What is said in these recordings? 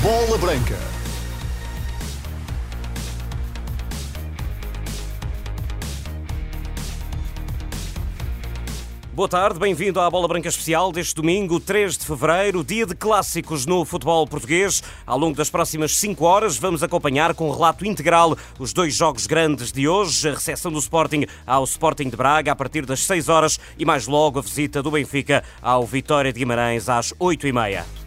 Bola Branca. Boa tarde, bem-vindo à Bola Branca Especial deste domingo, 3 de fevereiro, dia de clássicos no futebol português. Ao longo das próximas 5 horas, vamos acompanhar com relato integral os dois jogos grandes de hoje: a recepção do Sporting ao Sporting de Braga a partir das 6 horas e mais logo a visita do Benfica ao Vitória de Guimarães às 8 e meia.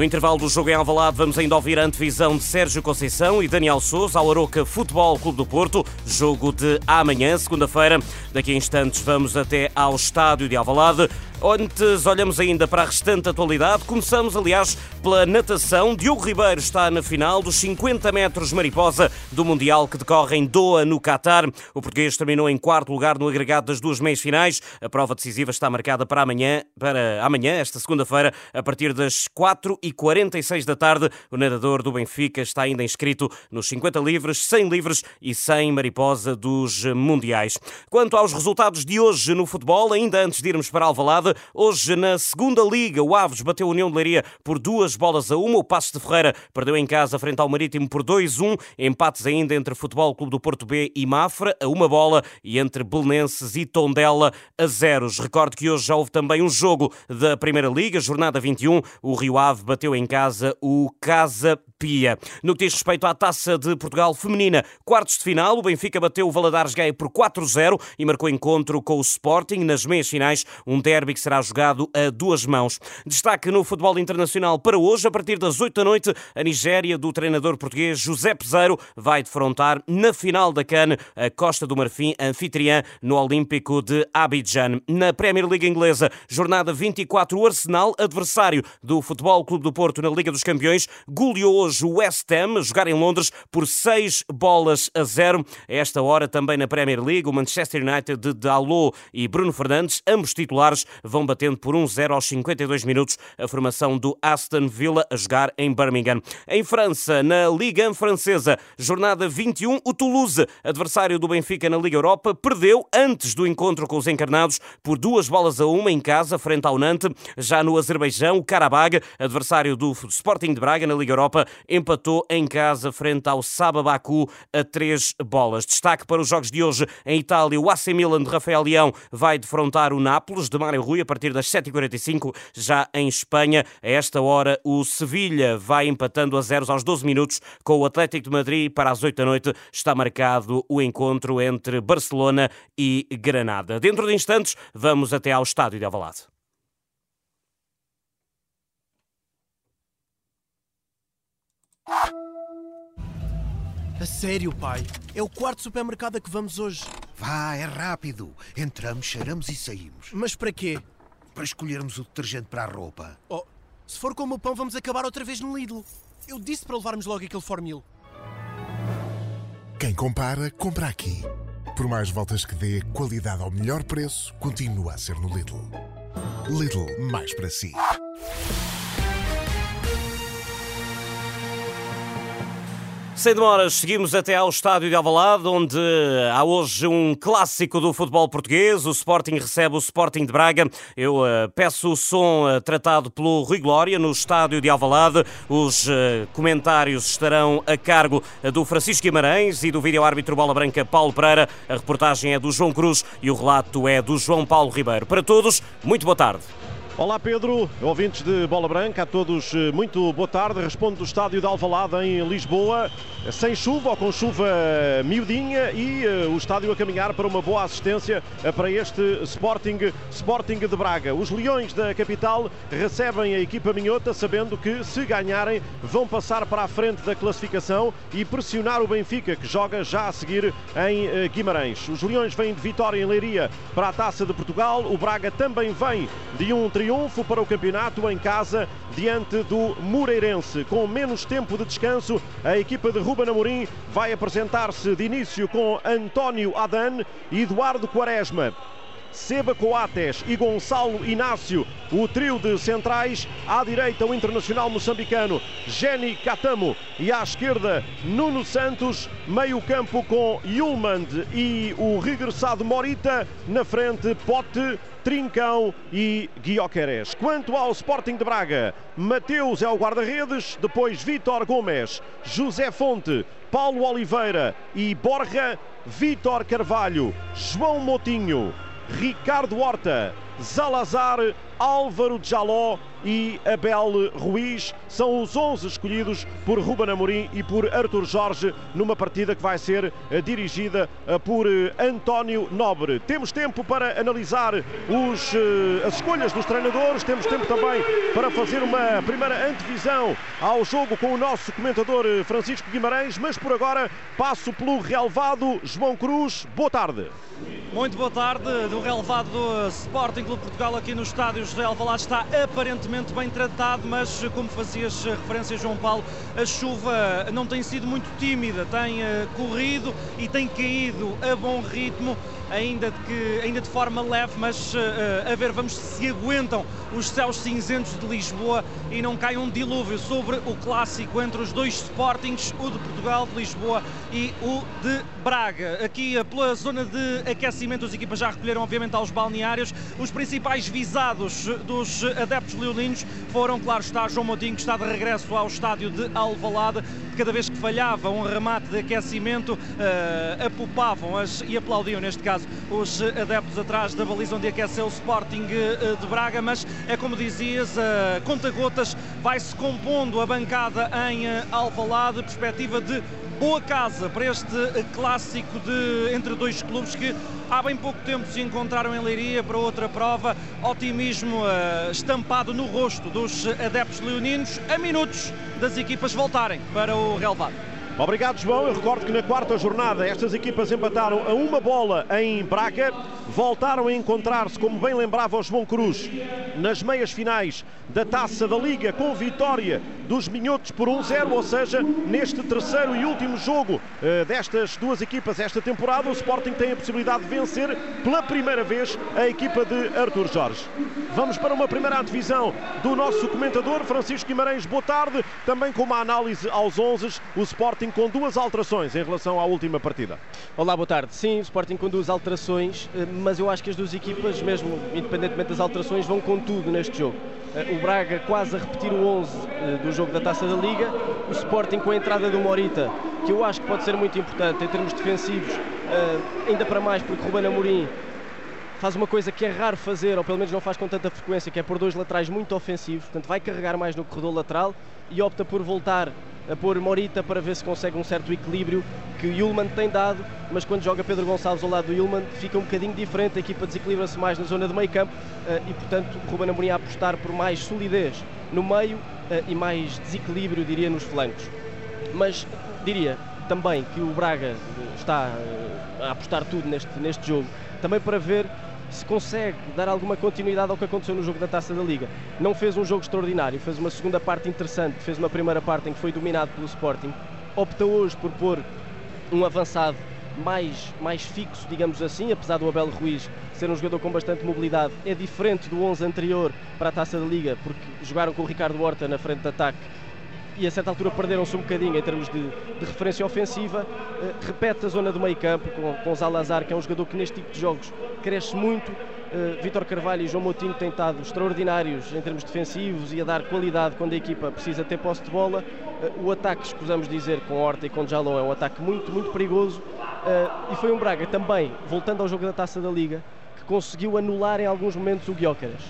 No intervalo do jogo em Alvalade, vamos ainda ouvir a antevisão de Sérgio Conceição e Daniel Souza ao Aroca Futebol Clube do Porto, jogo de amanhã, segunda-feira. Daqui a instantes vamos até ao estádio de Alvalade. Antes, olhamos ainda para a restante atualidade. Começamos, aliás, pela natação. Diogo Ribeiro está na final dos 50 metros mariposa do Mundial que decorre em Doha, no Qatar. O português terminou em quarto lugar no agregado das duas meias finais. A prova decisiva está marcada para amanhã, para amanhã esta segunda-feira, a partir das 4h46 da tarde. O nadador do Benfica está ainda inscrito nos 50 livres, 100 livres e 100 mariposa dos Mundiais. Quanto aos resultados de hoje no futebol, ainda antes de irmos para Alvalade, Hoje, na segunda Liga, o Aves bateu a União de Leiria por duas bolas a uma. O Passos de Ferreira perdeu em casa frente ao Marítimo por 2-1. Empates ainda entre Futebol Clube do Porto B e Mafra a uma bola e entre Belenenses e Tondela a zeros. Recordo que hoje já houve também um jogo da Primeira Liga, jornada 21. O Rio Ave bateu em casa o Casa Pia. No que diz respeito à Taça de Portugal Feminina, quartos de final, o Benfica bateu o Valadares Gay por 4-0 e marcou encontro com o Sporting nas meias finais, um derby que será jogado a duas mãos. Destaque no futebol internacional para hoje, a partir das 8 da noite, a Nigéria do treinador português José Peseiro vai defrontar na final da CAN a Costa do Marfim, anfitriã no Olímpico de Abidjan. Na Premier League inglesa, jornada 24, o Arsenal, adversário do Futebol Clube do Porto na Liga dos Campeões, goleou hoje o West Ham, a jogar em Londres por 6 bolas a 0. A esta hora também na Premier League, o Manchester United de Dalot e Bruno Fernandes, ambos titulares, vão batendo por 1-0 aos 52 minutos a formação do Aston Villa a jogar em Birmingham. Em França, na Liga 1 francesa, jornada 21, o Toulouse, adversário do Benfica na Liga Europa, perdeu antes do encontro com os encarnados por duas bolas a uma em casa, frente ao Nantes. Já no Azerbaijão, o Karabag, adversário do Sporting de Braga na Liga Europa, empatou em casa frente ao Saba Baku a três bolas. Destaque para os jogos de hoje em Itália, o AC Milan de Rafael Leão vai defrontar o Nápoles de Mário Rui a partir das 7h45. Já em Espanha, a esta hora, o Sevilha vai empatando a zeros aos 12 minutos com o Atlético de Madrid. Para as 8 da noite está marcado o encontro entre Barcelona e Granada. Dentro de instantes, vamos até ao estádio de Avalado. A sério, pai? É o quarto supermercado a que vamos hoje. Vá, é rápido. Entramos, cheiramos e saímos. Mas para quê? Para escolhermos o detergente para a roupa. Oh, se for como o pão, vamos acabar outra vez no Lidl. Eu disse para levarmos logo aquele Formil. Quem compara, compra aqui. Por mais voltas que dê, qualidade ao melhor preço continua a ser no Lidl. Lidl, mais para si. Sem demoras, seguimos até ao estádio de Alvalade, onde há hoje um clássico do futebol português. O Sporting recebe o Sporting de Braga. Eu uh, peço o som uh, tratado pelo Rui Glória no estádio de Alvalade. Os uh, comentários estarão a cargo do Francisco Guimarães e do vídeo-árbitro Bola Branca Paulo Pereira. A reportagem é do João Cruz e o relato é do João Paulo Ribeiro. Para todos, muito boa tarde. Olá Pedro, ouvintes de Bola Branca, a todos muito boa tarde. Respondo do estádio de Alvalade em Lisboa, sem chuva ou com chuva miudinha e uh, o estádio a caminhar para uma boa assistência uh, para este Sporting, Sporting de Braga. Os Leões da capital recebem a equipa minhota sabendo que se ganharem vão passar para a frente da classificação e pressionar o Benfica que joga já a seguir em Guimarães. Os Leões vêm de vitória em Leiria para a Taça de Portugal, o Braga também vem de um triunfo para o campeonato em casa diante do Moreirense. Com menos tempo de descanso, a equipa de Ruben Amorim vai apresentar-se de início com António Adan e Eduardo Quaresma. Seba Coates e Gonçalo Inácio, o trio de centrais. À direita, o internacional moçambicano Jenny Catamo e à esquerda, Nuno Santos. Meio-campo com Yulmand e o regressado Morita. Na frente, Pote. Trincão e Guioqueres. Quanto ao Sporting de Braga, Mateus é o guarda-redes, depois Vítor Gomes, José Fonte, Paulo Oliveira e Borja, Vítor Carvalho, João Motinho, Ricardo Horta, Zalazar, Álvaro Jaló e Abel Ruiz são os 11 escolhidos por Ruben Amorim e por Artur Jorge numa partida que vai ser eh, dirigida eh, por eh, António Nobre. Temos tempo para analisar os, as escolhas dos treinadores, temos tempo também para fazer uma primeira antevisão ao jogo com o nosso comentador Francisco Guimarães, mas por agora passo pelo relevado João Cruz. Boa tarde. Muito boa tarde. Do relevado do Sporting Clube Portugal aqui no estádio José Alvalade. Está aparentemente bem tratado, mas como fazias referência, João Paulo, a chuva não tem sido muito tímida, tem eh, corrido e tem caído a bom ritmo ainda de, que, ainda de forma leve, mas uh, a ver, vamos se aguentam os céus cinzentos de Lisboa e não cai um dilúvio sobre o clássico entre os dois Sportings, o de Portugal de Lisboa e o de Braga. Aqui pela zona de aquecimento, as equipas já recolheram obviamente aos balneários. Os principais visados dos adeptos leoninos foram, claro está, João Moutinho, que está de regresso ao estádio de Alvalade. Cada vez que falhava um remate de aquecimento, uh, apupavam as, e aplaudiam, neste caso, os adeptos atrás da baliza onde aqueceu o Sporting eh, de Braga, mas é como dizias, a conta-gotas vai-se compondo a bancada em eh, Alvalade, perspectiva de boa casa para este clássico de, entre dois clubes que há bem pouco tempo se encontraram em Leiria para outra prova. Otimismo uh, estampado no rosto dos adeptos leoninos, a minutos das equipas voltarem para o relevado. Obrigado, João. Eu recordo que na quarta jornada estas equipas empataram a uma bola em Braga, voltaram a encontrar-se, como bem lembrava o João Cruz, nas meias finais da Taça da Liga, com vitória dos Minhotos por 1-0, ou seja, neste terceiro e último jogo uh, destas duas equipas esta temporada, o Sporting tem a possibilidade de vencer pela primeira vez a equipa de Artur Jorge. Vamos para uma primeira divisão do nosso comentador, Francisco Guimarães, boa tarde, também com uma análise aos 11, o Sporting Sporting com duas alterações em relação à última partida. Olá, boa tarde. Sim, o Sporting com duas alterações, eh, mas eu acho que as duas equipas, mesmo independentemente das alterações, vão com tudo neste jogo. Eh, o Braga quase a repetir o 11 eh, do jogo da Taça da Liga, o Sporting com a entrada do Morita, que eu acho que pode ser muito importante em termos defensivos, ainda para mais porque Ruben Amorim faz uma coisa que é raro fazer, ou pelo menos não faz com tanta frequência, que é por dois laterais muito ofensivos, portanto vai carregar mais no corredor lateral e opta por voltar a pôr Morita para ver se consegue um certo equilíbrio que o Yulman tem dado, mas quando joga Pedro Gonçalves ao lado do Yulman fica um bocadinho diferente, a equipa desequilibra-se mais na zona de meio campo eh, e portanto Ruben Amorim a apostar por mais solidez no meio eh, e mais desequilíbrio, diria, nos flancos. Mas diria também que o Braga está eh, a apostar tudo neste, neste jogo, também para ver se consegue dar alguma continuidade ao que aconteceu no jogo da Taça da Liga. Não fez um jogo extraordinário, fez uma segunda parte interessante, fez uma primeira parte em que foi dominado pelo Sporting. Opta hoje por pôr um avançado mais, mais fixo, digamos assim, apesar do Abel Ruiz ser um jogador com bastante mobilidade, é diferente do 11 anterior para a Taça da Liga, porque jogaram com o Ricardo Horta na frente de ataque e a certa altura perderam-se um bocadinho em termos de, de referência ofensiva. Uh, repete a zona do meio campo com, com Zalazar, que é um jogador que neste tipo de jogos cresce muito. Uh, Vítor Carvalho e João Moutinho têm estado extraordinários em termos defensivos e a dar qualidade quando a equipa precisa ter posse de bola. Uh, o ataque, escusamos dizer, com Horta e com Jalon é um ataque muito, muito perigoso. Uh, e foi um Braga também, voltando ao jogo da Taça da Liga, que conseguiu anular em alguns momentos o Guiócaras.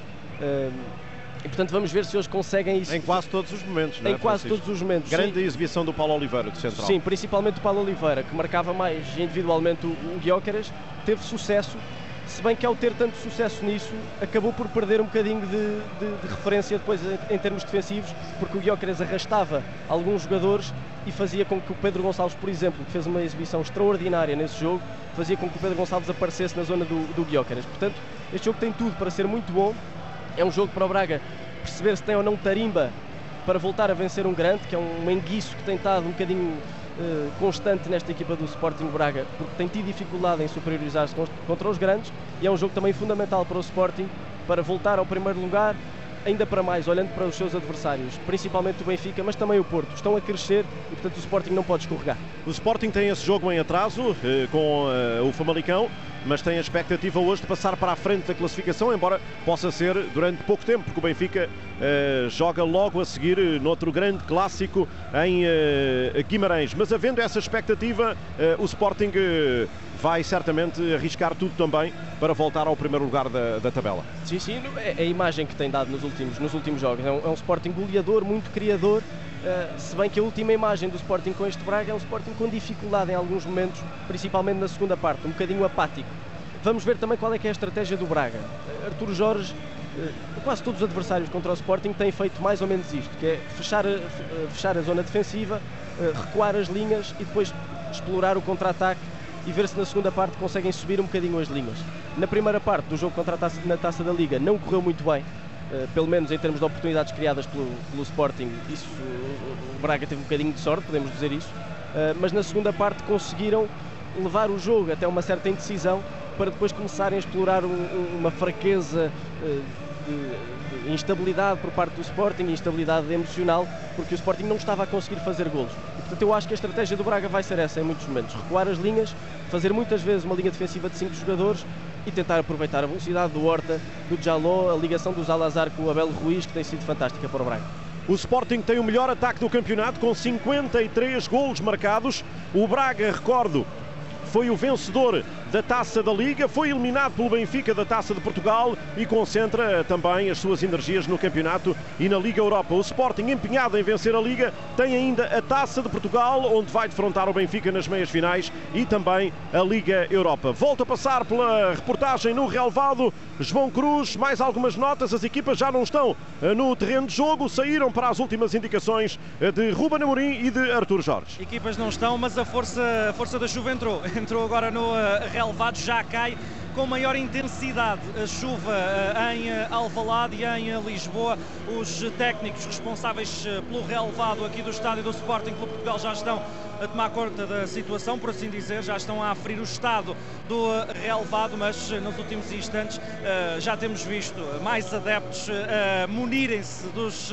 E portanto vamos ver se hoje conseguem isso. Em quase todos os momentos, Em é, quase todos os momentos. Grande sim. exibição do Paulo Oliveira, do Central. Sim, principalmente do Paulo Oliveira, que marcava mais individualmente o, o Guiócaras, teve sucesso, se bem que ao ter tanto sucesso nisso, acabou por perder um bocadinho de, de, de referência depois em, em, termos defensivos, porque o Guiócaras arrastava alguns jogadores e fazia com que o Pedro Gonçalves, por exemplo, que fez uma exibição extraordinária nesse jogo, fazia com que o Pedro Gonçalves aparecesse na zona do, do Guiócaras. Portanto, este jogo tem tudo para ser muito bom. É um jogo para o Braga perceber se tem ou não tarimba para voltar a vencer um grande, que é um enguiço que tem estado um bocadinho uh, constante nesta equipa do Sporting Braga, porque tem tido dificuldade em superiorizar-se contra os grandes e é um jogo também fundamental para o Sporting para voltar ao primeiro lugar, ainda para mais, olhando para os seus adversários, principalmente o Benfica, mas também o Porto, estão a crescer e, portanto, o Sporting não pode escorregar. O Sporting tem esse jogo em atraso eh, com eh, o Famalicão, mas tem a expectativa hoje de passar para a frente da classificação, embora possa ser durante pouco tempo, porque o Benfica eh, joga logo a seguir noutro grande clássico em Guimarães. Mas havendo essa expectativa, o Sporting vai certamente arriscar tudo também para voltar ao primeiro lugar da, da tabela. Sim, sim, é, é a imagem que tem dado nos últimos, nos últimos jogos. É um, é um Sporting goleador, muito criador, uh, se bem que a última imagem do Sporting com este Braga é um Sporting com dificuldade em alguns momentos, principalmente na segunda parte, um bocadinho apático. Vamos ver também qual é que é a estratégia do Braga. Arturo Jorge, uh, quase todos os adversários contra o Sporting têm feito mais ou menos isto, que é fechar, fechar a zona defensiva, recuar as linhas e depois explorar o contra-ataque e ver se na segunda parte conseguem subir um bocadinho as linhas. Na primeira parte do jogo contra a taça, na Taça da Liga não correu muito bem, uh, pelo menos em termos de oportunidades criadas pelo, pelo Sporting, isso, o Braga teve um bocadinho de sorte, podemos dizer isso, uh, mas na segunda parte conseguiram levar o jogo até uma certa indecisão para depois começarem a explorar um, uma fraqueza uh, de, de instabilidade por parte do Sporting, instabilidade emocional, porque o Sporting não estava a conseguir fazer golos. Portanto, eu acho que a estratégia do Braga vai ser essa em muitos momentos: recuar as linhas, fazer muitas vezes uma linha defensiva de 5 jogadores e tentar aproveitar a velocidade do Horta, do Jaló, a ligação do Zalazar com o Abel Ruiz, que tem sido fantástica para o Braga. O Sporting tem o melhor ataque do campeonato com 53 golos marcados. O Braga, recordo, foi o vencedor da Taça da Liga, foi eliminado pelo Benfica da Taça de Portugal e concentra também as suas energias no campeonato e na Liga Europa. O Sporting, empenhado em vencer a Liga, tem ainda a Taça de Portugal, onde vai defrontar o Benfica nas meias finais e também a Liga Europa. Volto a passar pela reportagem no relevado. João Cruz, mais algumas notas. As equipas já não estão eh, no terreno de jogo, saíram para as últimas indicações eh, de Ruben Amorim e de Artur Jorge. Equipas não estão, mas a força, a força da chuva entrou. Entrou agora no uh, relevado, já cai com maior intensidade a chuva eh, em eh, Alvalade e em eh, Lisboa. Os técnicos responsáveis pelo relevado aqui do estádio do Sporting Clube Portugal já estão a tomar conta da situação, por assim dizer, já estão a aferir o estado do relevado, mas nos últimos instantes já temos visto mais adeptos a munirem-se dos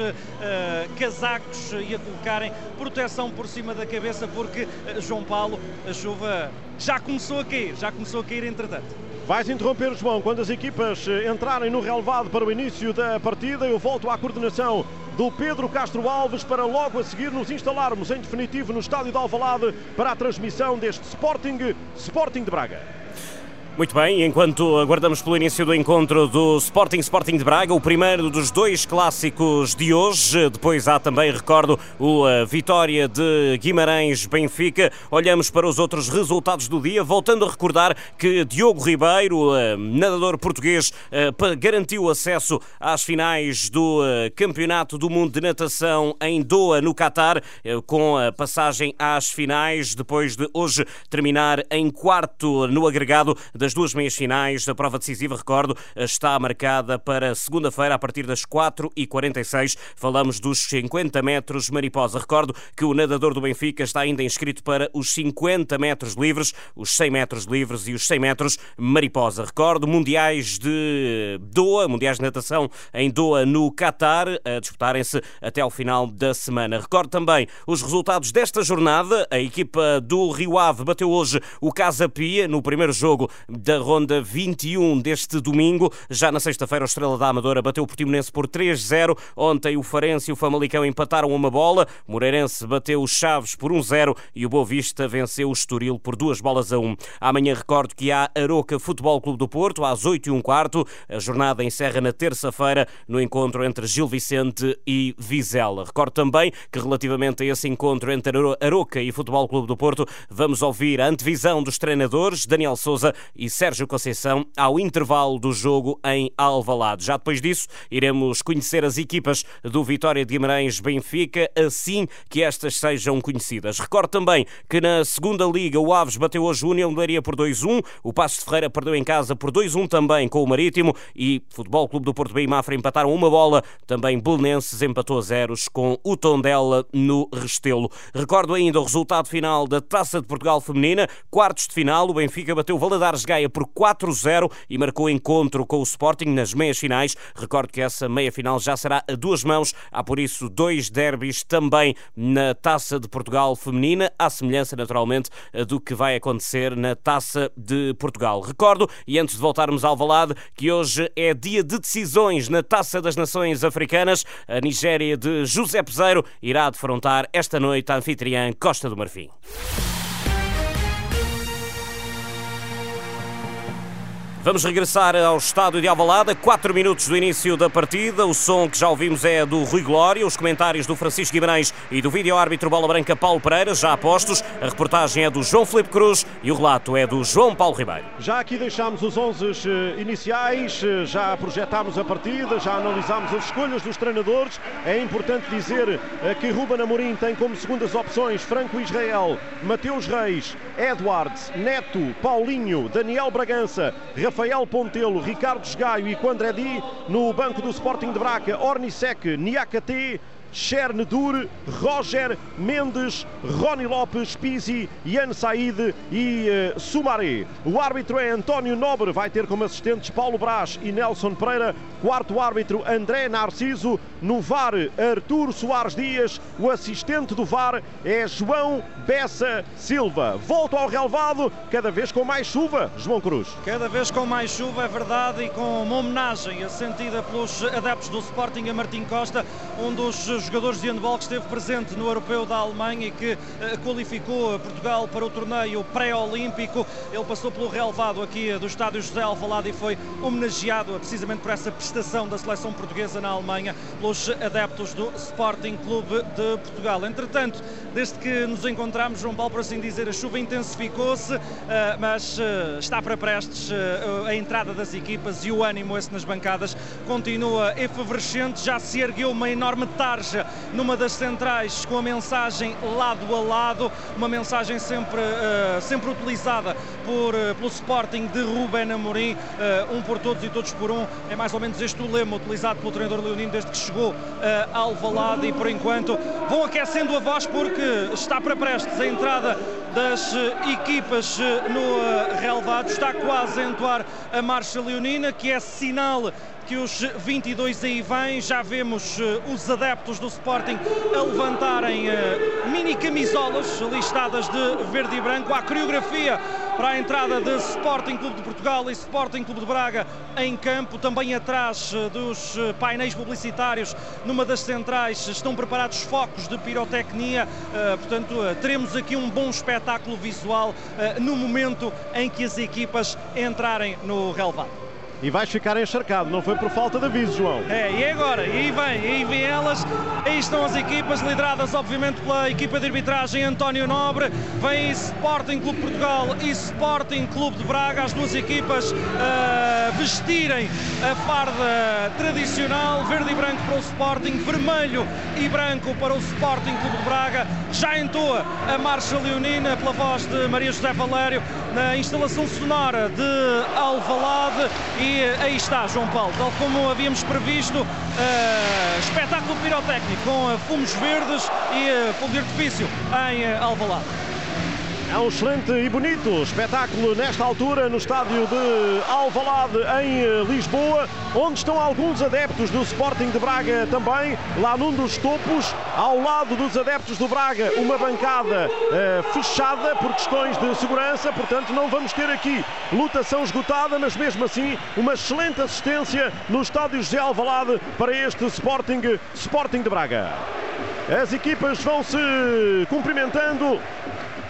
casacos e a colocarem proteção por cima da cabeça, porque João Paulo, a chuva já começou a cair, já começou a cair entretanto. Vais interromper, João, quando as equipas eh, entrarem no relevado para o início da partida. Eu volto à coordenação do Pedro Castro Alves para logo a seguir nos instalarmos em definitivo no estádio de Alvalade para a transmissão deste Sporting Sporting de Braga. Muito bem, enquanto aguardamos pelo início do encontro do Sporting Sporting de Braga, o primeiro dos dois clássicos de hoje. Depois há também, recordo, a Vitória de Guimarães-Benfica. Olhamos para os outros resultados do dia, voltando a recordar que Diogo Ribeiro, nadador português, garantiu acesso às finais do Campeonato do Mundo de Natação em Doha, no Catar, com a passagem às finais, depois de hoje terminar em quarto no agregado das duas meias finais da prova decisiva, recordo, está marcada para segunda-feira a partir das 4h46. Falamos dos 50 metros mariposa. Recordo que o nadador do Benfica está ainda inscrito para os 50 metros livres, os 100 metros livres e os 100 metros mariposa. Recordo, mundiais de Doha, mundiais de natação em Doha, no Qatar, a disputarem-se até ao final da semana. Recordo também os resultados desta jornada. A equipa do Rio Ave bateu hoje o Casa Pia no primeiro jogo da ronda 21 deste domingo. Já na sexta-feira, o Estrela da Amadora bateu o Portimonense por 3-0. Ontem, o Farense e o Famalicão empataram uma bola. O Moreirense bateu os Chaves por 1-0 e o Boa Vista venceu o Estoril por duas bolas a 1. Amanhã, recordo que há Aroca Futebol Clube do Porto, às 8 e um quarto. A jornada encerra na terça-feira no encontro entre Gil Vicente e Vizela. Recordo também que, relativamente a esse encontro entre Aroca e Futebol Clube do Porto, vamos ouvir a antevisão dos treinadores Daniel Souza e Sérgio Conceição ao intervalo do jogo em Alvalade. Já depois disso, iremos conhecer as equipas do Vitória de Guimarães Benfica, assim que estas sejam conhecidas. Recordo também que na segunda liga o Aves bateu hoje o União Leiria por 2-1, o Passos de Ferreira perdeu em casa por 2-1 também com o Marítimo e Futebol Clube do Porto B e Mafra empataram uma bola, também Belenenses empatou a zeros com o Tondela no Restelo. Recordo ainda o resultado final da Taça de Portugal Feminina, quartos de final, o Benfica bateu Valadares Gaia por 4-0 e marcou encontro com o Sporting nas meias finais. Recordo que essa meia final já será a duas mãos, há por isso dois derbys também na Taça de Portugal Feminina, à semelhança naturalmente do que vai acontecer na Taça de Portugal. Recordo, e antes de voltarmos ao Valade, que hoje é dia de decisões na Taça das Nações Africanas. A Nigéria de José Peseiro irá defrontar esta noite a anfitriã Costa do Marfim. Vamos regressar ao estádio de Alvalade, 4 minutos do início da partida. O som que já ouvimos é do Rui Glória, os comentários do Francisco Guimarães e do vídeo-árbitro Bola Branca Paulo Pereira, já apostos. A reportagem é do João Felipe Cruz e o relato é do João Paulo Ribeiro. Já aqui deixámos os 11 eh, iniciais, eh, já projetámos a partida, já analisámos as escolhas dos treinadores. É importante dizer eh, que Ruben Amorim tem como segundas opções Franco Israel, Mateus Reis, Edwards, Neto, Paulinho, Daniel Bragança, Rafael Pontelo, Ricardo Esgaio e Quandredi no banco do Sporting de Braca, Ornisek, Niakate, Chernedur, Roger Mendes, Rony Lopes, Pizzi, Ian Said e uh, Sumaré. O árbitro é António Nobre, vai ter como assistentes Paulo Brás e Nelson Pereira. Quarto árbitro André Narciso. No VAR, Artur Soares Dias. O assistente do VAR é João Bessa Silva. Volto ao relevado, cada vez com mais chuva, João Cruz. Cada vez com mais chuva, é verdade, e com uma homenagem sentida pelos adeptos do Sporting a Martim Costa, um dos jogadores de handball que esteve presente no Europeu da Alemanha e que uh, qualificou Portugal para o torneio pré-olímpico. Ele passou pelo relevado aqui do estádio José Alvalade e foi homenageado precisamente por essa prestação da seleção portuguesa na Alemanha pelos adeptos do Sporting Clube de Portugal. Entretanto, desde que nos encontramos, João Paulo, por assim dizer, a chuva intensificou-se, mas está para prestes a entrada das equipas e o ânimo esse nas bancadas continua efervescente, já se ergueu uma enorme tarja numa das centrais com a mensagem lado a lado, uma mensagem sempre, uh, sempre utilizada por, uh, pelo Sporting de Ruben Amorim, uh, um por todos e todos por um, é mais ou menos este o lema utilizado pelo treinador Leonino desde que chegou a Alvalade e por enquanto vão aquecendo a voz porque está para prestes a entrada das equipas no relevado, está quase a entoar a marcha leonina, que é sinal que os 22 aí vêm. Já vemos uh, os adeptos do Sporting a levantarem uh, mini camisolas listadas de verde e branco. Há coreografia para a entrada de Sporting Clube de Portugal e Sporting Clube de Braga em campo. Também atrás uh, dos painéis publicitários, numa das centrais, estão preparados focos de pirotecnia. portanto, teremos aqui um bom espetáculo visual no momento em que as equipas entrarem no relevado e vais ficar encharcado. Não foi por falta de aviso, João. É, e agora? E vem, e vem elas. Aí estão as equipas, lideradas obviamente pela equipa de arbitragem António Nobre. Vem Sporting Clube Portugal e Sporting Clube de Braga, as duas equipas uh, vestirem a farda tradicional, verde e branco para o Sporting, vermelho e branco para o Sporting Clube de Braga. Já entoa a marcha leonina pela voz de Maria José Valério na instalação sonora de Alvalade e e aí está João Paulo, tal como havíamos previsto, uh, espetáculo pirotécnico com uh, fumos verdes e uh, fogo de artifício em uh, Alvalade. É um excelente e bonito espetáculo nesta altura no estádio de Alvalade em eh, Lisboa, onde estão alguns adeptos do Sporting de Braga também, lá num dos topos, ao lado dos adeptos do Braga, uma bancada eh, fechada por questões de segurança, portanto não vamos ter aqui lutação esgotada, mas mesmo assim uma excelente assistência no estádio José Alvalade para este Sporting, Sporting de Braga. As equipas vão se cumprimentando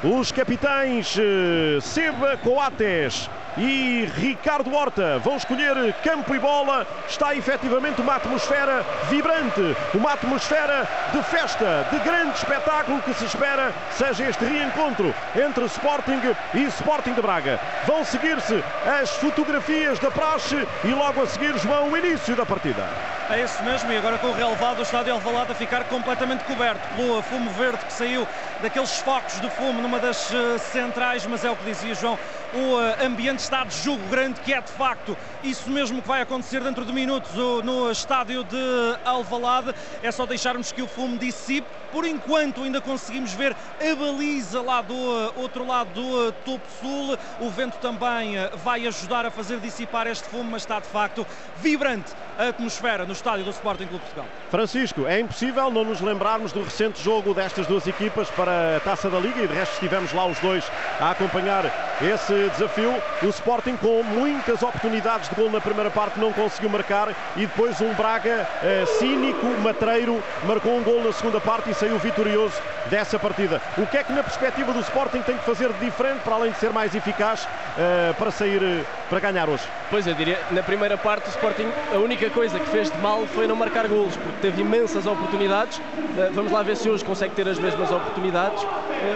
os capitães eh, Seba Coates e Ricardo Horta vão escolher campo e bola. Está efetivamente uma atmosfera vibrante, uma atmosfera de festa, de grande espetáculo que se espera seja este reencontro entre Sporting e Sporting de Braga. Vão seguir-se as fotografias da praxe e logo a seguir, João, o início da partida. É isso mesmo, e agora com o relevado, o estádio Alvalade a ficar completamente coberto pelo fumo verde que saiu daqueles focos de fumo numa das uh, centrais, mas é o que dizia João, o uh, ambiente está de jogo grande, que é de facto isso mesmo que vai acontecer dentro de minutos no estádio de Alvalade. É só deixarmos que o fumo dissipe. Por enquanto ainda conseguimos ver a baliza lá do outro lado do topo sul. O vento também vai ajudar a fazer dissipar este fumo, mas está de facto vibrante a atmosfera no estádio do Sporting Clube Portugal. Francisco, é impossível não nos lembrarmos do recente jogo destas duas equipas para a Taça da Liga e de resto estivemos lá os dois a acompanhar esse desafio. O Sporting com muitas oportunidades de gol na primeira parte não conseguiu marcar e depois um Braga eh, cínico, matreiro, marcou um gol na segunda parte e saiu vitorioso dessa partida. O que é que na perspectiva do Sporting tem que fazer de diferente para além de ser mais eficaz eh, para sair, eh, para ganhar hoje? Pois eu diria, na primeira parte o Sporting a única coisa que fez de mal foi não marcar golos, porque teve imensas oportunidades. Eh, vamos lá ver se hoje consegue ter as mesmas oportunidades.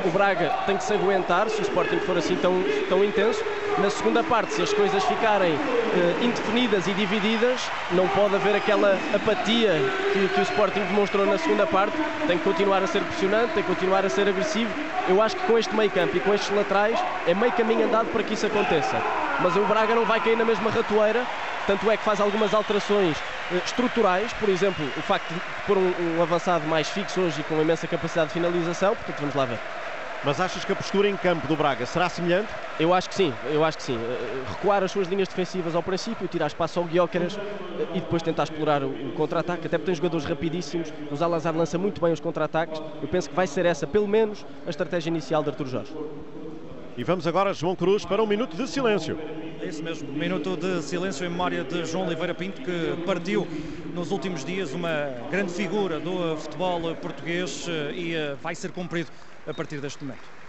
O Braga tem que se aguentar se o Sporting for assim tão, tão intenso. Na segunda parte, se as coisas ficarem uh, indefinidas e divididas, não pode haver aquela apatia que, que, o Sporting demonstrou na segunda parte. Tem que continuar a ser pressionante, tem que continuar a ser agressivo. Eu acho que com este meio campo e com estes laterais é meio caminho andado para que isso aconteça. Mas o Braga não vai cair na mesma ratoeira, tanto é que faz algumas alterações uh, estruturais, por exemplo, o facto de pôr um, um avançado mais fixo hoje e com imensa capacidade de finalização, portanto vamos lá ver. Mas achas que a postura em campo do Braga será semelhante? Eu acho que sim, eu acho que sim. Eh, recuar as suas linhas defensivas ao princípio, tirar espaço ao Guiócaras eh, e depois tentar explorar o contra-ataque, até porque tem jogadores rapidíssimos, o Zalazar lança muito bem os contra-ataques. Eu penso que vai ser essa, pelo menos, a estratégia inicial de Artur Jorge. E vamos agora, João Cruz, para um minuto de silêncio. É isso mesmo, um minuto de silêncio em memória de João Oliveira Pinto, que partiu nos últimos dias uma grande figura do futebol português eh, e vai ser cumprido a partir deste momento.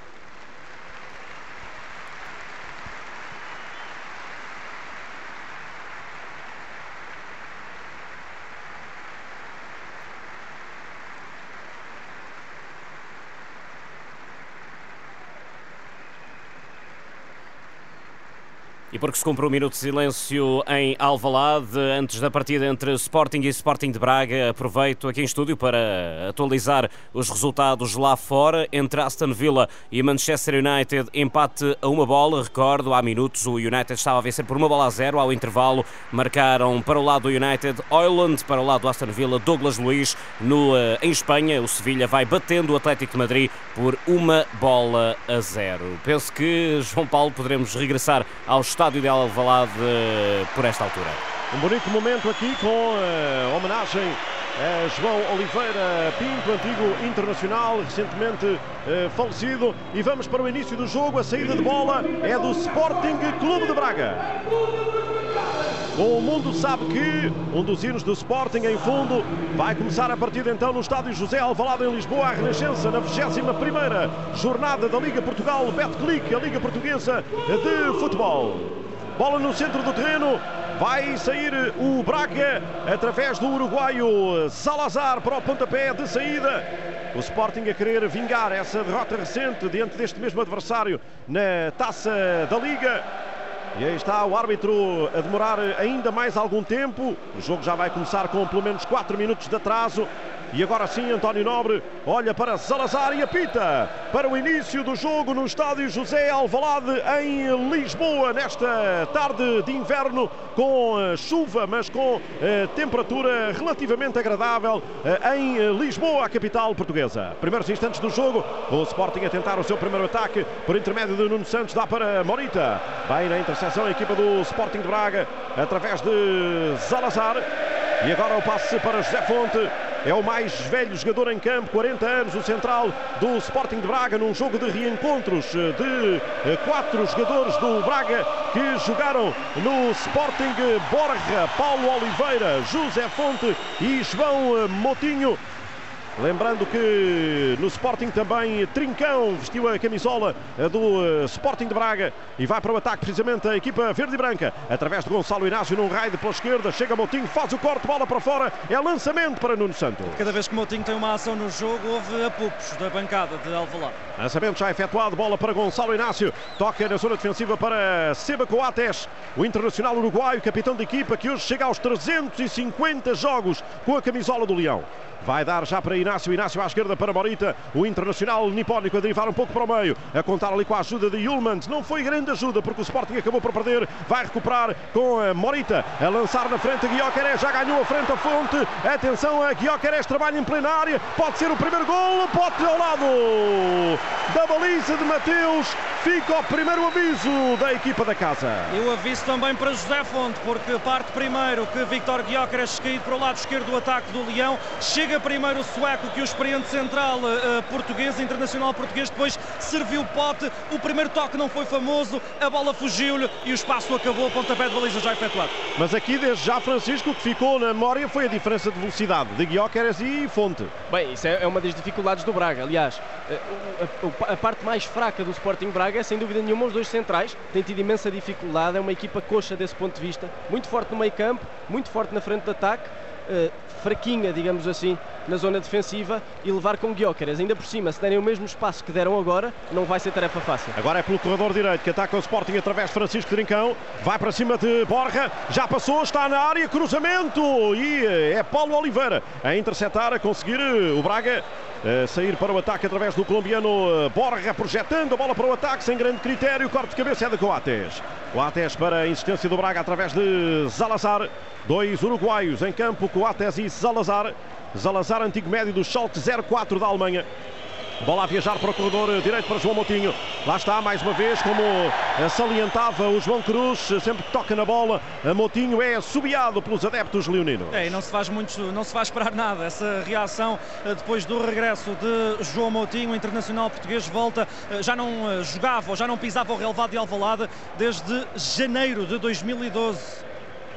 Porque se cumpre um minuto de silêncio em Alvalade, antes da partida entre Sporting e Sporting de Braga, aproveito aqui em estúdio para atualizar os resultados lá fora. Entre Aston Villa e Manchester United, empate a uma bola. Recordo, há minutos o United estava a vencer por uma bola a zero. Ao intervalo, marcaram para o lado do United Oiland, para o lado do Aston Villa Douglas Luiz. No, eh, em Espanha, o Sevilha vai batendo o Atlético de Madrid por uma bola a zero. Penso que, João Paulo, poderemos regressar ao estádio estádio de Alvalade por esta altura. Um bonito momento aqui com a homenagem a João Oliveira Pinto, antigo internacional, recentemente eh, falecido. E vamos para o início do jogo. A saída de bola é do Sporting Clube de Braga. O mundo sabe que um dos hinos do Sporting em fundo vai começar a partida então no estádio José Alvalade em Lisboa, a Renascença, na 21ª jornada da Liga Portugal Betclic, a Liga Portuguesa de Futebol. Bola no centro do terreno, vai sair o Braga através do uruguaio Salazar para o pontapé de saída. O Sporting a querer vingar essa derrota recente diante deste mesmo adversário na taça da Liga. E aí está o árbitro a demorar ainda mais algum tempo. O jogo já vai começar com pelo menos 4 minutos de atraso. E agora sim, António Nobre olha para Salazar e apita para o início do jogo no estádio José Alvalade em Lisboa, nesta tarde de inverno, com eh, chuva, mas com eh, temperatura relativamente agradável eh, em Lisboa, a capital portuguesa. Primeiros instantes do jogo, o Sporting a tentar o seu primeiro ataque por intermédio de Nuno Santos, dá para Morita. Bem na interseção a equipa do Sporting de Braga, através de Salazar. E agora o passe para José Fonte. É o mais velho jogador em campo, 40 anos, o central do Sporting de Braga, num jogo de reencontros de eh, quatro jogadores do Braga que jogaram no Sporting Borja, Paulo Oliveira, José Fonte e João eh, Motinho. Lembrando que no Sporting também Trincão vestiu a camisola do Sporting de Braga e vai para o ataque precisamente a equipa verde e branca. Através de Gonçalo Inácio num raio pela esquerda, chega Moutinho, faz o corte, bola para fora, é lançamento para Nuno Santos. Cada vez que Moutinho tem uma ação no jogo, houve apupos da bancada de Alvalade. Lançamento já efetuado, bola para Gonçalo Inácio, toca na zona defensiva para Seba Coates, o internacional uruguaio, capitão de equipa que hoje chega aos 350 jogos com a camisola do Leão. Vai dar já para Inácio, Inácio à esquerda para Morita, o internacional nipónico a derivar um pouco para o meio, a contar ali com a ajuda de Yulmans. Não foi grande ajuda porque o Sporting acabou por perder. Vai recuperar com a Morita a lançar na frente. Guioqueres já ganhou a frente a fonte. Atenção a Guioqueres, trabalha em plenária. Pode ser o primeiro gol, pode ao lado da baliza de Mateus. Fica o primeiro aviso da equipa da casa. E o aviso também para José Fonte, porque parte primeiro que Victor Guioqueres caído para o lado esquerdo do ataque do Leão. Chega primeiro o sueco que o experiente central uh, português, internacional português, depois serviu o pote. O primeiro toque não foi famoso, a bola fugiu-lhe e o espaço acabou. Pontapé de baliza já efetuado. Mas aqui, desde já, Francisco, o que ficou na memória foi a diferença de velocidade de Guioqueres e Fonte. Bem, isso é uma das dificuldades do Braga. Aliás, a, a, a parte mais fraca do Sporting Braga é sem dúvida nenhuma os dois centrais. Tem tido imensa dificuldade, é uma equipa coxa desse ponto de vista. Muito forte no meio campo, muito forte na frente de ataque. Uh, fraquinha, digamos assim, na zona defensiva e levar com Guiocares. Ainda por cima, se derem o mesmo espaço que deram agora, não vai ser tarefa fácil. Agora é pelo corredor direito que ataca o Sporting através de Francisco Trincão. Vai para cima de Borja, já passou, está na área, cruzamento e eh, é Paulo Oliveira a interceptar, a conseguir eh, o Braga sair para o ataque através do colombiano Borja, projetando a bola para o ataque sem grande critério. Corte de cabeça é de Coates. Coates para a insistência do Braga através de Zalazar. Dois uruguaios em campo, Coates e Zalazar. Zalazar, antigo médio do Schalke 04 da Alemanha. Bola a viajar para o corredor direito para João Moutinho. Lá está, mais uma vez, como salientava o João Cruz, sempre que toca na bola, Moutinho é subiado pelos adeptos leoninos. É, e não se faz muito, não se vai esperar nada. Essa reação eh, depois do regresso de João Moutinho, o internacional português, volta, eh, já não eh, jogava ou já não pisava o relevado de Alvalade desde janeiro de 2012.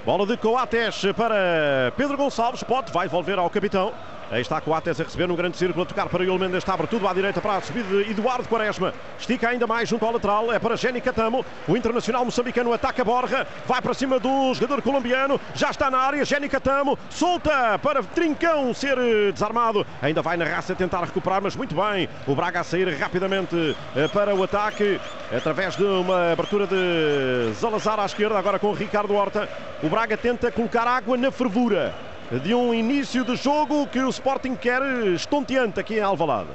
Bola de Coates para Pedro Gonçalves, pode, vai devolver ao capitão. Aí está Coates a receber um grande círculo, a tocar para Yul Mendes, abre tudo à direita para a subida de Eduardo Quaresma. Estica ainda mais junto ao lateral, é para Jenny Catamo. O internacional moçambicano ataca a Borja, vai para cima do jogador colombiano, já está na área, Jenny Catamo, solta para Trincão ser eh, desarmado. Ainda vai na raça tentar recuperar, mas muito bem. O Braga a sair rapidamente eh, para o ataque, através de uma abertura de Zalazar à esquerda, agora com Ricardo Horta. O Braga tenta colocar água na fervura de um início de jogo que o Sporting quer estonteante aqui em Alvalade.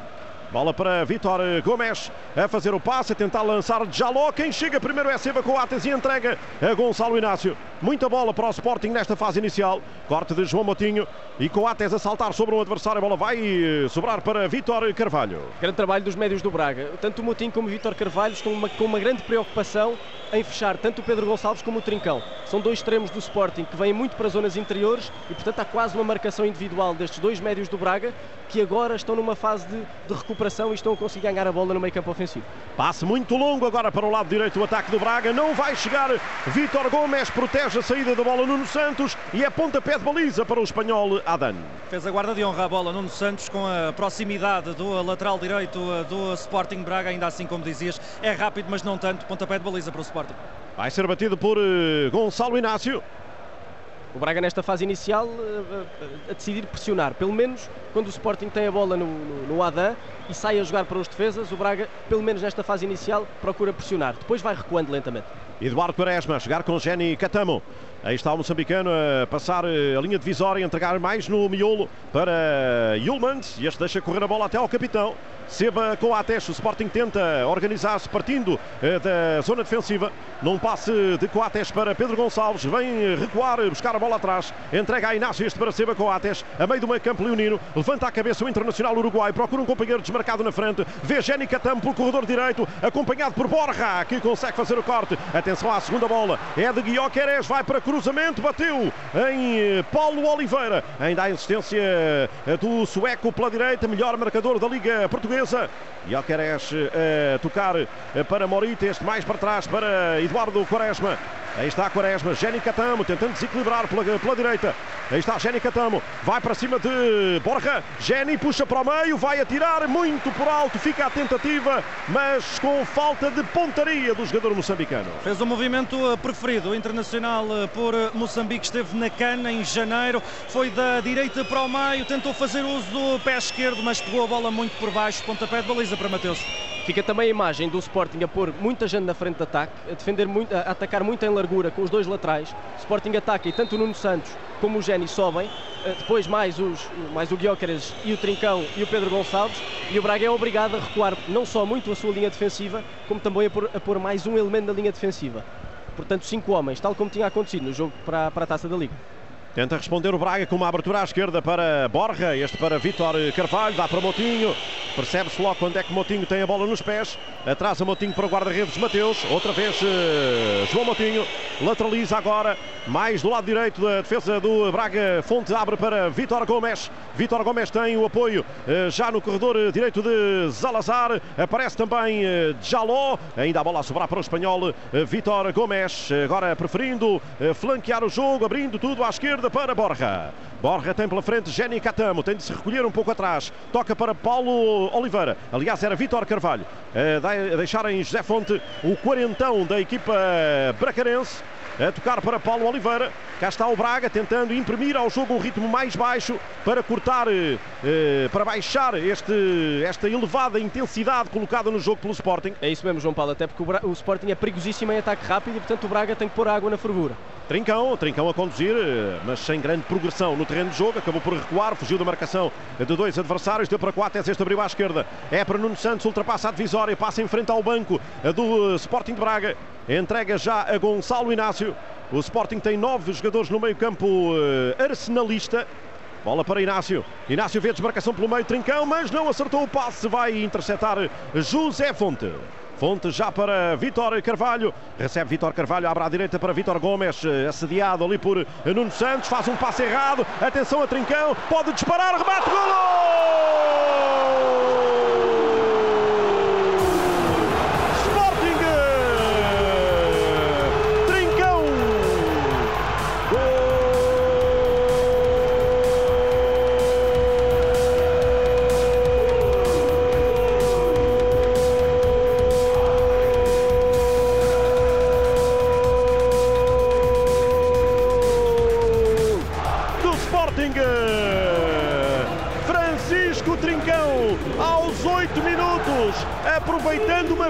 Bola para Vitor Gomes a fazer o passe, a tentar lançar Jaló. Quem chega primeiro é Seba Coates e entrega a Gonçalo Inácio. Muita bola para o Sporting nesta fase inicial. Corte de João Motinho e Coates a saltar sobre um adversário. A bola vai sobrar para Vitor Carvalho. Grande trabalho dos médios do Braga. Tanto o Motinho como o Vitor Carvalho estão uma, com uma grande preocupação em fechar tanto o Pedro Gonçalves como o Trincão. São dois extremos do Sporting que vêm muito para zonas interiores e, portanto, há quase uma marcação individual destes dois médios do Braga que agora estão numa fase de, de recuperação e estão a conseguir ganhar a bola no meio campo ofensivo. Passe muito longo agora para o lado direito do ataque do Braga. Não vai chegar Vítor Gomes, protege a saída da bola Nuno Santos e é pontapé de baliza para o espanhol Adan. Fez a guarda de honra a bola Nuno Santos com a proximidade do lateral direito do Sporting Braga, ainda assim como dizias, é rápido mas não tanto, pontapé de baliza para o Sporting. Vai ser batido por uh, Gonçalo Inácio. O Braga nesta fase inicial a, a, decidir pressionar, pelo menos quando o Sporting tem a bola no, no, no Adam e sai a jogar para os defesas, o Braga, pelo menos nesta fase inicial, procura pressionar. Depois vai recuando lentamente. Eduardo Quaresma chegar com Jenny Catamo. Aí está o moçambicano a passar eh, a linha divisória entregar mais no miolo para Yulmans. E este deixa correr a bola até ao capitão. Seba Coates, o Sporting tenta organizar-se partindo eh, da zona defensiva. Num passe de Coates para Pedro Gonçalves. Vem recuar, buscar a bola atrás. Entrega a Inácio este para Seba Coates. A meio do meio campo leonino. Levanta a cabeça o Internacional Uruguai. Procura um companheiro desmarcado na frente. Vê Jenny Catamo pelo corredor direito. Acompanhado por Borja, que consegue fazer o corte. Atenção à segunda bola. É de Guioqueres. Vai para cruzamento. Bateu em eh, Paulo Oliveira. Ainda há insistência eh, do sueco pela direita. Melhor marcador da Liga Portuguesa defesa. Alqueres a tocar para Morita, este mais para trás para Eduardo Quaresma. Aí está a Quaresma, Jenny Catamo tentando desequilibrar pela, pela direita. Aí está Jenny Catamo, vai para cima de Borja. Jenny puxa para o meio, vai atirar muito por alto, fica a tentativa, mas com falta de pontaria do jogador moçambicano. Fez o movimento eh, preferido, internacional eh, por eh, Moçambique, esteve na cana em janeiro, foi da direita para o meio, tentou fazer uso do pé esquerdo, mas pegou a bola muito por baixo, pontapé de baliza para Mateus. Fica também a imagem do Sporting a pôr muita gente na frente de ataque, a defender muito, a atacar muito em largura com os dois laterais. O Sporting ataca e tanto o Nuno Santos como o Geni sobem, depois mais, os, mais o Guiócaras e o Trincão e o Pedro Gonçalves, e o Braga é obrigado a recuar não só muito a sua linha defensiva, como também a pôr, a pôr mais um elemento na linha defensiva. Portanto, cinco homens, tal como tinha acontecido no jogo para, para a Taça da Liga. Tenta responder o Braga com uma abertura à esquerda para Borja, este para Vítor Carvalho, dá para Motinho. Percebe-se logo quando é que Motinho tem a bola nos pés. Atrasa Motinho para o guarda-redes Mateus. Outra vez uh, João Motinho. Lateraliza agora, mais do lado direito da defesa do Braga. Fonte abre para Vítor Gomes. Vítor Gomes tem o apoio uh, já no corredor direito de Zalazar. Aparece também Jaló. Ainda a bola a sobrar para o espanhol Vítor Gomes. Agora preferindo flanquear o jogo, abrindo tudo à esquerda para Borja. Borja tem pela frente Jenny Catamo, tem de se recolher um pouco atrás. Toca para Paulo Oliveira. Aliás, era Vitor Carvalho. A deixar em José Fonte o quarentão da equipa bracarense. A tocar para Paulo Oliveira. Cá está o Braga tentando imprimir ao jogo um ritmo mais baixo para cortar, eh, para baixar este, esta elevada intensidade colocada no jogo pelo Sporting. É isso mesmo, João Paulo, até porque o, Bra o Sporting é perigosíssimo em ataque rápido e, portanto, o Braga tem que pôr água na fervura. Trincão, Trincão a conduzir, eh, mas sem grande progressão no terreno de jogo, acabou por recuar, fugiu da marcação de dois adversários, deu para quatro, é este abriu à esquerda, é para Nuno Santos, ultrapassa a divisória, passa em frente ao banco do Sporting de Braga, entrega já a Gonçalo Inácio. O Sporting tem nove jogadores no meio-campo uh, arsenalista. Bola para Inácio. Inácio vê desmarcação pelo meio, Trincão, mas não acertou o passe. Vai interceptar José Fonte. Fonte já para Vitor Carvalho. Recebe Vitor Carvalho, abre à direita para Vitor Gomes, eh, assediado ali por Nuno Santos. Faz um passe errado. Atenção a Trincão. Pode disparar, remate, golo!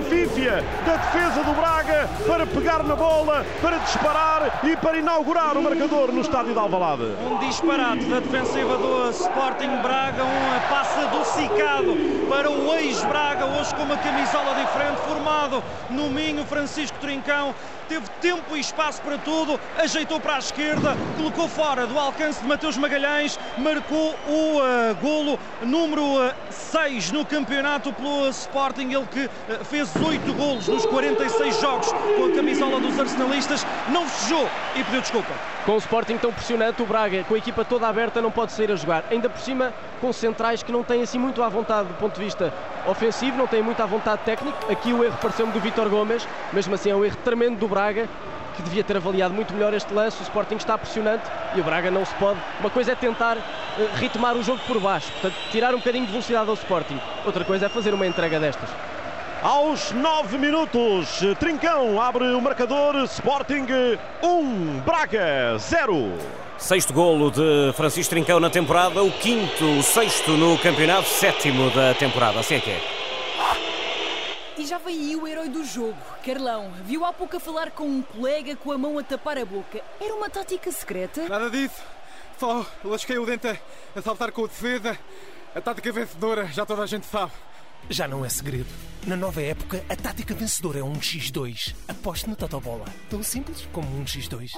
Fífia da defesa do Braga para pegar na bola, para disparar e para inaugurar o marcador no estádio de Alvalade. Um disparate da defensiva do Sporting Braga, um passe adocicado para o ex-Braga, hoje com uma camisola diferente, formado no Minho, Francisco Trincão, teve tempo e espaço para tudo, ajeitou para a esquerda, colocou fora do alcance de Mateus Magalhães, marcou o uh, golo número 6 uh, no campeonato pelo Sporting, ele que uh, fez 8 golos nos 46 jogos com a camisola dos arsenalistas, não fechou e pediu desculpa. Com o Sporting tão pressionante, o Braga, com a equipa toda aberta, não pode sair a jogar. Ainda por cima, com centrais que não têm assim muito à vontade do ponto de vista ofensivo, não têm muito à vontade técnico. Aqui o erro pareceu-me do Vitor Gomes, mesmo assim é um erro tremendo do Braga, que devia ter avaliado muito melhor este lance. O Sporting está pressionante e o Braga não se pode. Uma coisa é tentar uh, ritmar o jogo por baixo, portanto, tirar um bocadinho de velocidade ao Sporting. Outra coisa é fazer uma entrega destas. Aos 9 minutos, Trincão abre o marcador, Sporting 1, Braga 0. Sexto golo de Francisco Trincão na temporada, o quinto, o sexto no campeonato, sétimo da temporada, assim é que é. E já veio o herói do jogo, Carlão. Viu há pouco a falar com um colega com a mão a tapar a boca. Era uma tática secreta? Nada disso. Só lasquei o dente a saltar com o defesa. A tática vencedora, já toda a gente sabe. Já não é segredo. Na nova época, a tática vencedora é um X2. Aposte no Totobola. Tão simples como um X2.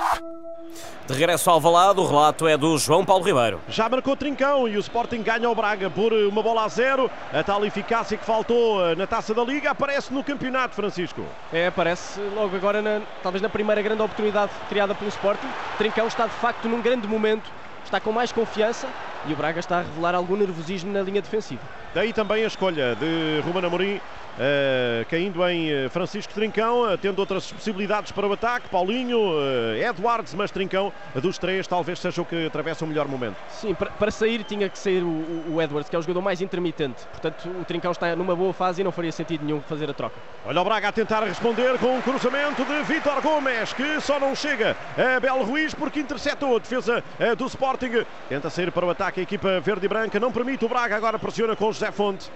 De regresso ao Valado, o relato é do João Paulo Ribeiro. Já marcou Trincão e o Sporting ganha o Braga por uma bola a zero. A tal eficácia que faltou eh, na Taça da Liga aparece no campeonato, Francisco. É, aparece logo agora, na, talvez na primeira grande oportunidade criada pelo Sporting. Trincão está de facto num grande momento está com mais confiança e o Braga está a revelar algum nervosismo na linha defensiva. Daí também a escolha de Ruben Amorim Uh, caindo em eh, Francisco Trincão, uh, tendo outras possibilidades para o ataque, Paulinho, uh, Edwards, mas Trincão, dos três, talvez seja o que atravessa o melhor momento. Sim, para, para sair tinha que sair o, o, Edwards, que é o jogador mais intermitente. Portanto, o Trincão está numa boa fase e não faria sentido nenhum fazer a troca. Olha o Braga a tentar responder com um cruzamento de Vítor Gomes, que só não chega a Belo Ruiz porque interceptou a defesa do Sporting. Tenta sair para o ataque a equipa verde e branca, não permite o Braga, agora pressiona com José Fonte.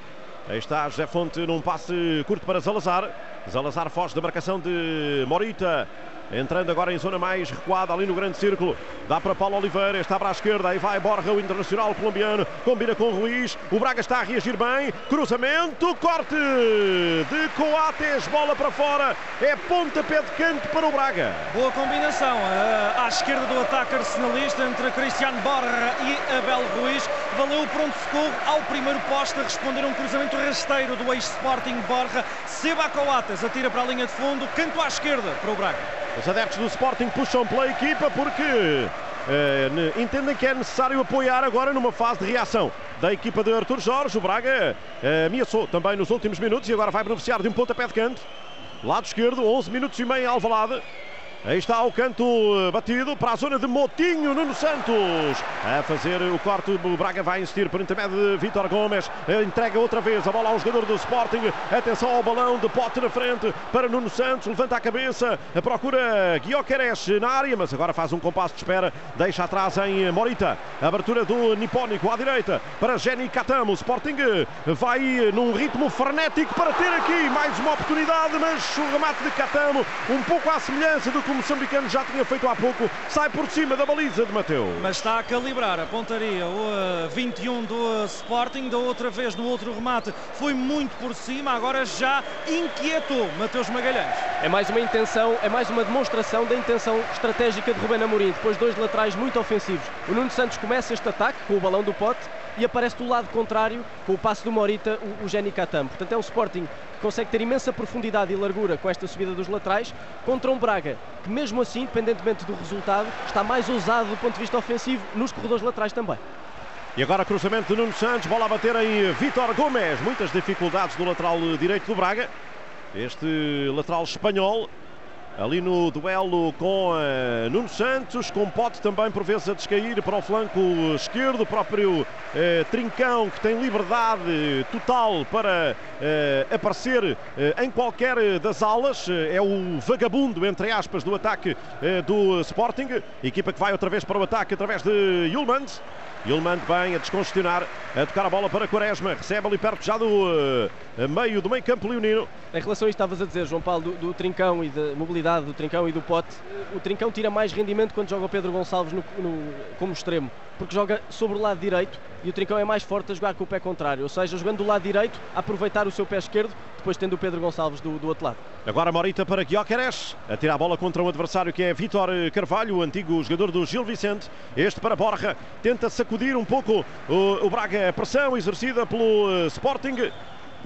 Aí está José Fonte num passe curto para Salazar. Salazar foge da marcação de Morita. Entrando agora em zona mais recuada, ali no grande círculo. Dá para Paulo Oliveira, está para a esquerda. Aí vai Borja, o internacional colombiano. Combina com Ruiz. O Braga está a reagir bem. Cruzamento, corte de Coates. Bola para fora. É pontapé de canto para o Braga. Boa combinação uh, à esquerda do ataque arsenalista entre Cristiano Borja e Abel Ruiz. Valeu o pronto-socorro ao primeiro poste a responder a um cruzamento rasteiro do ex-Sporting Borja. Seba Coates atira para a linha de fundo. Canto à esquerda para o Braga. Os adeptos do Sporting puxam pela equipa porque eh, entendem que é necessário apoiar agora numa fase de reação da equipa de Artur Jorge. O Braga eh, ameaçou também nos últimos minutos e agora vai beneficiar de um pontapé de canto. Lado esquerdo, 11 minutos e meio Alvalade. Aí está o canto eh, batido para a zona de Motinho, Nuno Santos. A fazer o corte, o Braga vai insistir por intermédio de Vitor Gomes. Entrega outra vez a bola ao jogador do Sporting. Atenção ao balão de pote na frente para Nuno Santos. Levanta a cabeça, procura Guioqueres na área, mas agora faz um compasso de espera. Deixa atrás em Morita. Abertura do Nipónico à direita para Jenny Catamo. Sporting vai num ritmo frenético para ter aqui mais uma oportunidade, mas o remate de Catamo um pouco à semelhança do que moçambicano já tinha feito há pouco, sai por cima da baliza de Mateu. Mas está a calibrar a pontaria, o 21 uh, do uh, Sporting, da outra vez no outro remate, foi muito por cima, agora já inquietou Mateus Magalhães. É mais uma intenção, é mais uma demonstração da intenção estratégica de Rubén Amorim, depois dois laterais muito ofensivos. O Nuno Santos começa este ataque com o balão do pote e aparece do lado contrário, com o passo do Morita, o, o Jenny Catam. Portanto, é um Sporting que consegue ter imensa profundidade e largura com esta subida dos laterais, contra um Braga que, mesmo assim, independentemente do resultado, está mais ousado do ponto de vista ofensivo nos corredores laterais também. E agora cruzamento de Nuno Santos, bola a bater em Vítor Gomes. Muitas dificuldades do lateral direito do Braga. Este lateral espanhol ali no duelo com uh, Nuno Santos, com Pote também por vezes a descair para o flanco esquerdo, o próprio uh, Trincão que tem liberdade total para uh, aparecer em qualquer das alas, é o vagabundo, entre aspas, do ataque do Sporting, equipa que vai outra vez para o ataque através de Yulmans. Yulman bem a descongestionar, a tocar a bola para Quaresma, recebe ali perto já do uh, meio do meio campo leonino. Em relação a isto estavas a dizer, João Paulo, do, do, Trincão e da mobilidade do Trincão e do Pote, o Trincão tira mais rendimento quando joga o Pedro Gonçalves no, no, como extremo, porque joga sobre o lado direito e o Trincão é mais forte a jogar com o pé contrário, ou seja, jogando do lado direito, a aproveitar o seu pé esquerdo, depois tendo o Pedro Gonçalves do, do outro lado. Agora Morita para Guioqueres, a tirar a bola contra um adversário que é Vítor Carvalho, o antigo jogador do Gil Vicente. Este para Borja, tenta sacudir um pouco o, o Braga, a pressão exercida pelo uh, Sporting.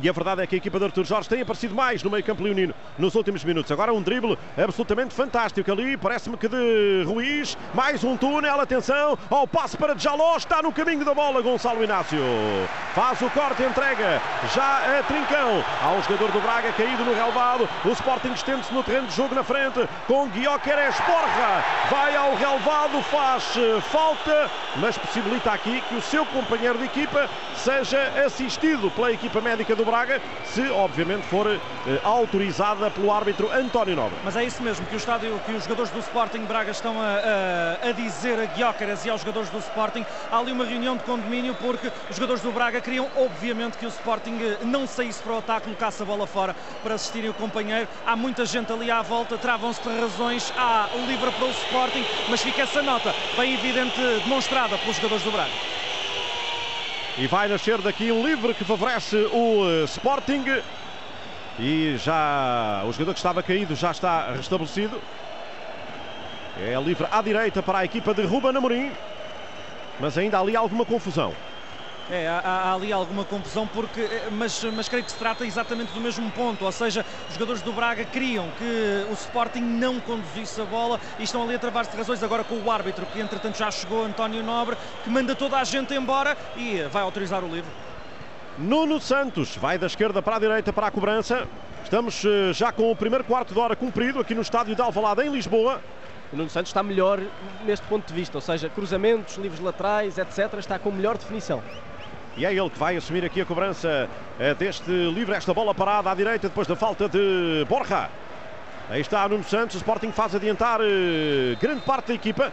E a verdade é que a equipa de Artur Jorge tem aparecido mais no meio campo leonino nos últimos minutos. Agora um drible absolutamente fantástico ali, parece-me que de Ruiz. Mais um túnel, atenção ao passe para Jaló, está no caminho da bola Gonçalo Inácio. Faz o corte, entrega já a Trincão ao jogador do Braga caído no relvado. O Sporting estende-se no terreno de jogo na frente com Guioqueres Porra. Vai ao relvado, faz eh, falta, mas possibilita aqui que o seu companheiro de equipa seja assistido pela equipa médica do Braga, se obviamente for eh, autorizada pelo árbitro António Nobre. Mas é isso mesmo que o estádio, que os jogadores do Sporting Braga estão a, a, a dizer a Guiócaras e aos jogadores do Sporting. Há ali uma reunião de condomínio porque os jogadores do Braga queriam obviamente que o Sporting eh, não saísse para o ataque, colocasse a bola fora para assistirem o companheiro. Há muita gente ali à volta, travam-se de razões, há livre para o Sporting, mas fica essa nota bem evidente demonstrada pelos jogadores do Braga. E vai nascer daqui um livre que favorece o eh, Sporting. E já o jogador que estava caído já está restabelecido. É livre à direita para a equipa de Ruben Amorim. Mas ainda ali alguma confusão. É, há, há, ali alguma confusão, porque, eh, mas, mas creio que se trata exatamente do mesmo ponto, ou seja, os jogadores do Braga queriam que o Sporting não conduzisse a bola e estão ali a travar-se de razões agora com o árbitro, que entretanto já chegou, António Nobre, que manda toda a gente embora e vai autorizar o livro. Nuno Santos vai da esquerda para a direita para a cobrança. Estamos eh, já com o primeiro quarto de hora cumprido aqui no estádio de Alvalade, em Lisboa. O Nuno Santos está melhor neste ponto de vista, ou seja, cruzamentos, livros laterais, etc. Está com melhor definição. E é ele que vai assumir aqui a cobrança eh, deste livre, esta bola parada à direita depois da falta de Borja. Aí está Nuno Santos, o Sporting faz adiantar eh, grande parte da equipa.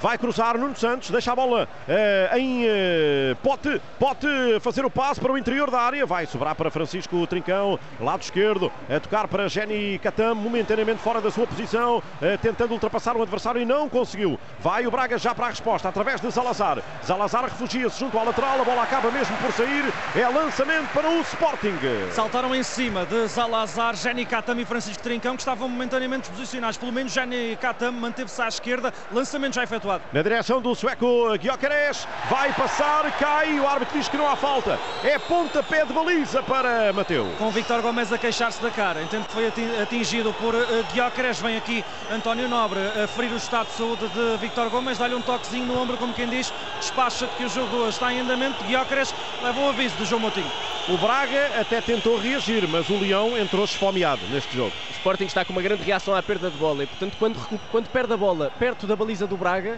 Vai cruzar Nuno Santos, deixa a bola eh, em eh, Pote. Pote fazer o passe para o interior da área. Vai sobrar para Francisco Trincão, lado esquerdo. A tocar para Jenny Catam, momentaneamente fora da sua posição, eh, tentando ultrapassar o adversário e não conseguiu. Vai o Braga já para a resposta, através de Salazar. Salazar refugia-se junto à lateral. A bola acaba mesmo por sair. É lançamento para o Sporting. Saltaram em cima de Salazar, Jenny Catam e Francisco Trincão, que estavam momentaneamente posicionados. Pelo menos Jenny Catam manteve-se à esquerda. Lançamento já efetuado. Na direção do sueco Gyökeres, vai passar, cai, o árbitro diz que não há falta. É pontapé de baliza para Mateu. Com Victor Gomes a queixar-se da cara, entendo que foi atingido por uh, Gyökeres. Vem aqui António Nobre a ferir o estado de saúde de Victor Gomes, dá-lhe um toquezinho no ombro, como quem diz, despacha que o jogo está em andamento. Gyökeres leva um aviso do João Moutinho. O Braga até tentou reagir, mas o Leão entrou esfomeado neste jogo. O Sporting está com uma grande reação à perda de bola e, portanto, quando, quando perde a bola perto da baliza do Braga,